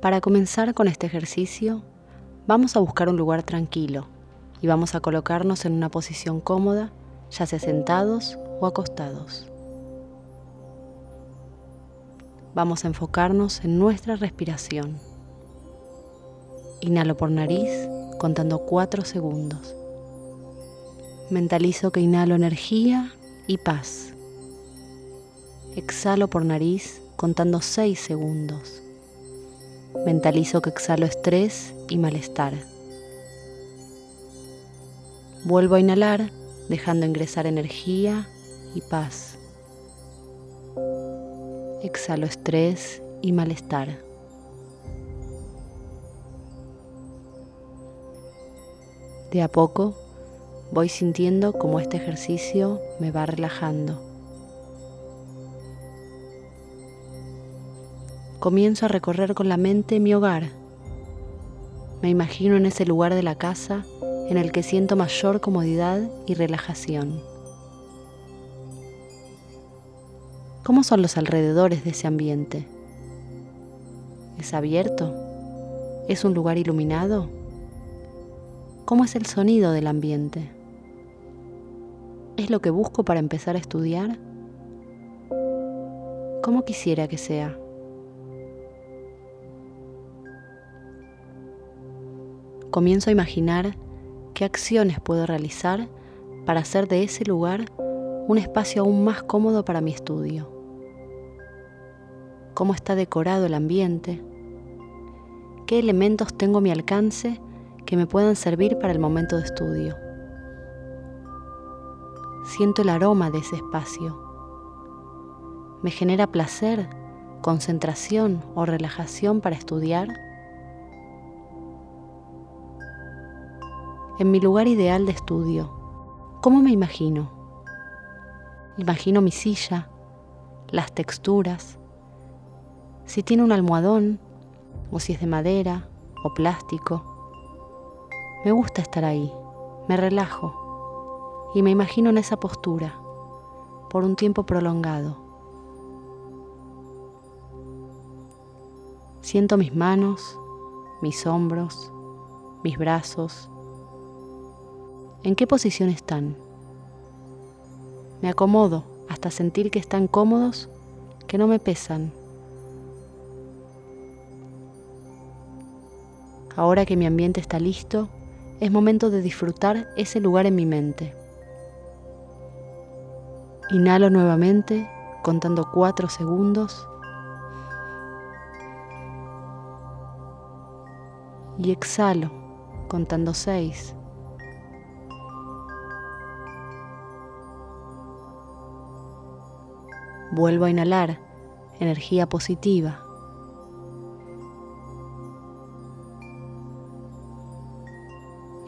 Para comenzar con este ejercicio, vamos a buscar un lugar tranquilo y vamos a colocarnos en una posición cómoda, ya sea sentados o acostados. Vamos a enfocarnos en nuestra respiración. Inhalo por nariz contando 4 segundos. Mentalizo que inhalo energía y paz. Exhalo por nariz contando 6 segundos. Mentalizo que exhalo estrés y malestar. Vuelvo a inhalar dejando ingresar energía y paz. Exhalo estrés y malestar. De a poco voy sintiendo cómo este ejercicio me va relajando. Comienzo a recorrer con la mente mi hogar. Me imagino en ese lugar de la casa en el que siento mayor comodidad y relajación. ¿Cómo son los alrededores de ese ambiente? ¿Es abierto? ¿Es un lugar iluminado? ¿Cómo es el sonido del ambiente? ¿Es lo que busco para empezar a estudiar? ¿Cómo quisiera que sea? Comienzo a imaginar qué acciones puedo realizar para hacer de ese lugar un espacio aún más cómodo para mi estudio. Cómo está decorado el ambiente, qué elementos tengo a mi alcance que me puedan servir para el momento de estudio. Siento el aroma de ese espacio. ¿Me genera placer, concentración o relajación para estudiar? En mi lugar ideal de estudio. ¿Cómo me imagino? Imagino mi silla, las texturas, si tiene un almohadón o si es de madera o plástico. Me gusta estar ahí, me relajo y me imagino en esa postura por un tiempo prolongado. Siento mis manos, mis hombros, mis brazos, ¿En qué posición están? Me acomodo hasta sentir que están cómodos, que no me pesan. Ahora que mi ambiente está listo, es momento de disfrutar ese lugar en mi mente. Inhalo nuevamente, contando cuatro segundos. Y exhalo, contando seis. Vuelvo a inhalar energía positiva.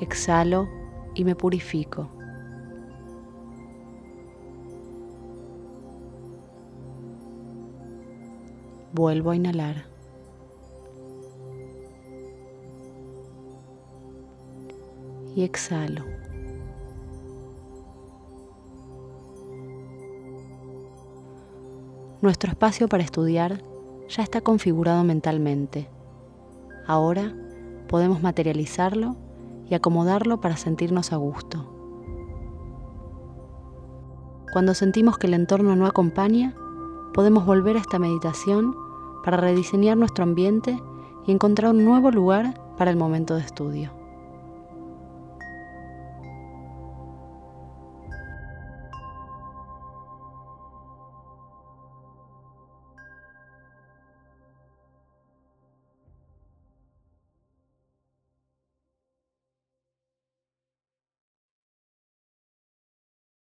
Exhalo y me purifico. Vuelvo a inhalar. Y exhalo. Nuestro espacio para estudiar ya está configurado mentalmente. Ahora podemos materializarlo y acomodarlo para sentirnos a gusto. Cuando sentimos que el entorno no acompaña, podemos volver a esta meditación para rediseñar nuestro ambiente y encontrar un nuevo lugar para el momento de estudio.